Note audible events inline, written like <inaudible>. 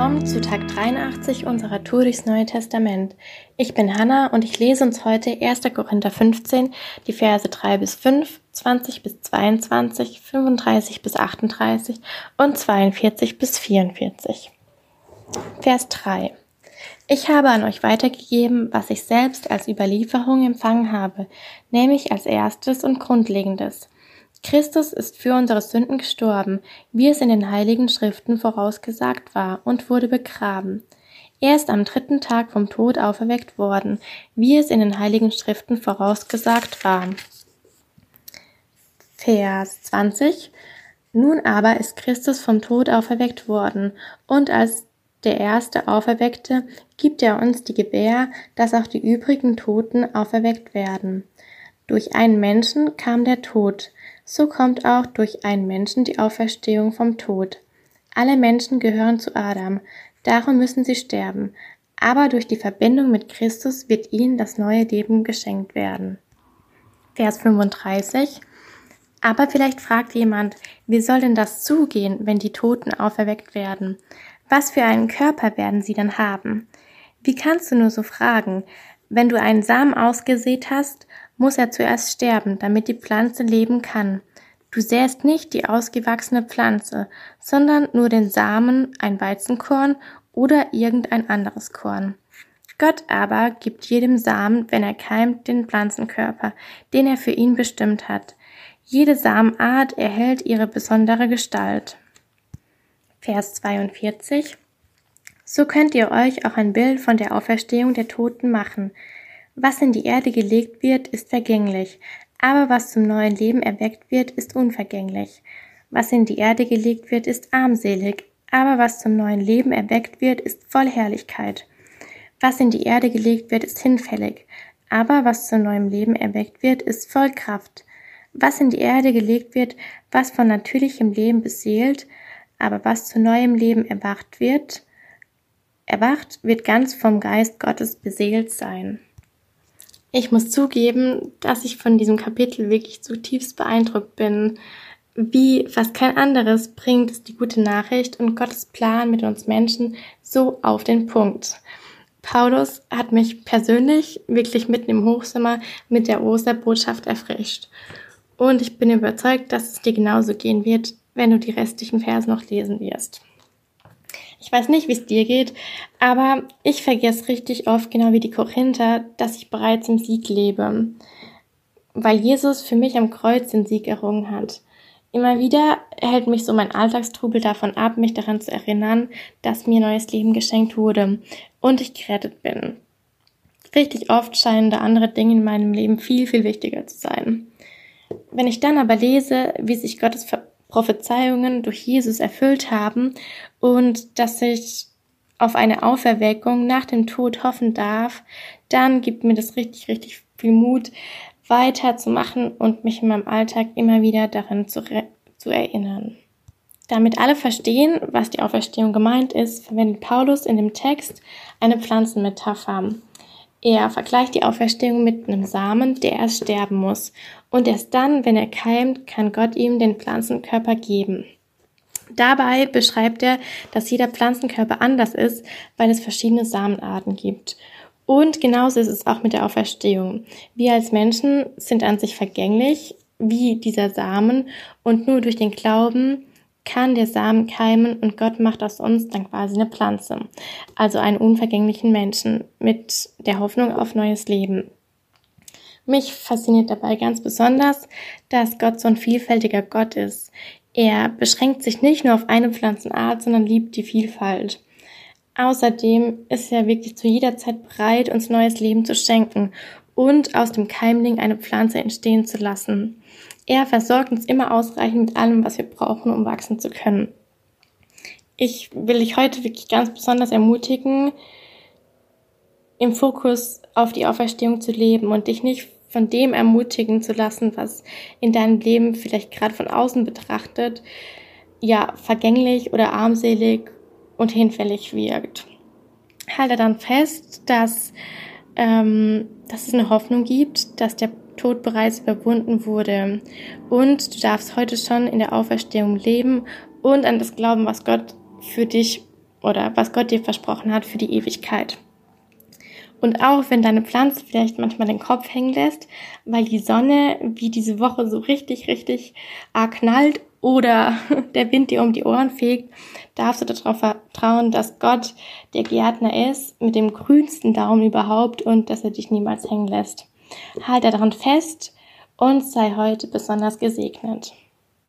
Willkommen zu Tag 83 unserer Tour durchs Neue Testament. Ich bin Hanna und ich lese uns heute 1. Korinther 15, die Verse 3 bis 5, 20 bis 22, 35 bis 38 und 42 bis 44. Vers 3. Ich habe an euch weitergegeben, was ich selbst als Überlieferung empfangen habe, nämlich als erstes und grundlegendes – Christus ist für unsere Sünden gestorben, wie es in den heiligen Schriften vorausgesagt war, und wurde begraben. Er ist am dritten Tag vom Tod auferweckt worden, wie es in den heiligen Schriften vorausgesagt war. Vers 20 Nun aber ist Christus vom Tod auferweckt worden, und als der erste Auferweckte gibt er uns die Gewähr, dass auch die übrigen Toten auferweckt werden. Durch einen Menschen kam der Tod, so kommt auch durch einen Menschen die Auferstehung vom Tod. Alle Menschen gehören zu Adam, darum müssen sie sterben, aber durch die Verbindung mit Christus wird ihnen das neue Leben geschenkt werden. Vers 35 Aber vielleicht fragt jemand, wie soll denn das zugehen, wenn die Toten auferweckt werden? Was für einen Körper werden sie dann haben? Wie kannst du nur so fragen? Wenn du einen Samen ausgesät hast, muss er zuerst sterben, damit die Pflanze leben kann. Du säst nicht die ausgewachsene Pflanze, sondern nur den Samen, ein Weizenkorn oder irgendein anderes Korn. Gott aber gibt jedem Samen, wenn er keimt, den Pflanzenkörper, den er für ihn bestimmt hat. Jede Samenart erhält ihre besondere Gestalt. Vers 42 So könnt ihr euch auch ein Bild von der Auferstehung der Toten machen. Was in die Erde gelegt wird, ist vergänglich, aber was zum neuen Leben erweckt wird, ist unvergänglich. Was in die Erde gelegt wird, ist armselig, aber was zum neuen Leben erweckt wird, ist voll Herrlichkeit. Was in die Erde gelegt wird, ist hinfällig, aber was zum neuen Leben erweckt wird, ist voll Kraft. Was in die Erde gelegt wird, was von natürlichem Leben beseelt, aber was zu neuem Leben erwacht wird, erwacht, wird ganz vom Geist Gottes beseelt sein. Ich muss zugeben, dass ich von diesem Kapitel wirklich zutiefst beeindruckt bin. Wie fast kein anderes bringt es die gute Nachricht und Gottes Plan mit uns Menschen so auf den Punkt. Paulus hat mich persönlich wirklich mitten im Hochsommer mit der Osterbotschaft erfrischt. Und ich bin überzeugt, dass es dir genauso gehen wird, wenn du die restlichen Verse noch lesen wirst. Ich weiß nicht, wie es dir geht, aber ich vergesse richtig oft, genau wie die Korinther, dass ich bereits im Sieg lebe, weil Jesus für mich am Kreuz den Sieg errungen hat. Immer wieder hält mich so mein Alltagstrubel davon ab, mich daran zu erinnern, dass mir neues Leben geschenkt wurde und ich gerettet bin. Richtig oft scheinen da andere Dinge in meinem Leben viel, viel wichtiger zu sein. Wenn ich dann aber lese, wie sich Gottes Prophezeiungen durch Jesus erfüllt haben und dass ich auf eine Auferweckung nach dem Tod hoffen darf, dann gibt mir das richtig, richtig viel Mut, weiterzumachen und mich in meinem Alltag immer wieder daran zu, zu erinnern. Damit alle verstehen, was die Auferstehung gemeint ist, verwendet Paulus in dem Text eine Pflanzenmetapher. Er vergleicht die Auferstehung mit einem Samen, der erst sterben muss. Und erst dann, wenn er keimt, kann Gott ihm den Pflanzenkörper geben. Dabei beschreibt er, dass jeder Pflanzenkörper anders ist, weil es verschiedene Samenarten gibt. Und genauso ist es auch mit der Auferstehung. Wir als Menschen sind an sich vergänglich, wie dieser Samen, und nur durch den Glauben kann der Samen keimen und Gott macht aus uns dann quasi eine Pflanze, also einen unvergänglichen Menschen mit der Hoffnung auf neues Leben. Mich fasziniert dabei ganz besonders, dass Gott so ein vielfältiger Gott ist. Er beschränkt sich nicht nur auf eine Pflanzenart, sondern liebt die Vielfalt. Außerdem ist er wirklich zu jeder Zeit bereit, uns neues Leben zu schenken und aus dem Keimling eine Pflanze entstehen zu lassen. Er versorgt uns immer ausreichend mit allem, was wir brauchen, um wachsen zu können. Ich will dich heute wirklich ganz besonders ermutigen, im Fokus auf die Auferstehung zu leben und dich nicht von dem ermutigen zu lassen, was in deinem Leben vielleicht gerade von außen betrachtet, ja, vergänglich oder armselig und hinfällig wirkt. Halte dann fest, dass, ähm, dass es eine Hoffnung gibt, dass der Tod bereits überwunden wurde. Und du darfst heute schon in der Auferstehung leben und an das glauben, was Gott für dich oder was Gott dir versprochen hat für die Ewigkeit. Und auch wenn deine Pflanze vielleicht manchmal den Kopf hängen lässt, weil die Sonne wie diese Woche so richtig, richtig knallt oder <laughs> der Wind dir um die Ohren fegt, darfst du darauf vertrauen, dass Gott der Gärtner ist, mit dem grünsten Daumen überhaupt und dass er dich niemals hängen lässt. Halte daran fest und sei heute besonders gesegnet.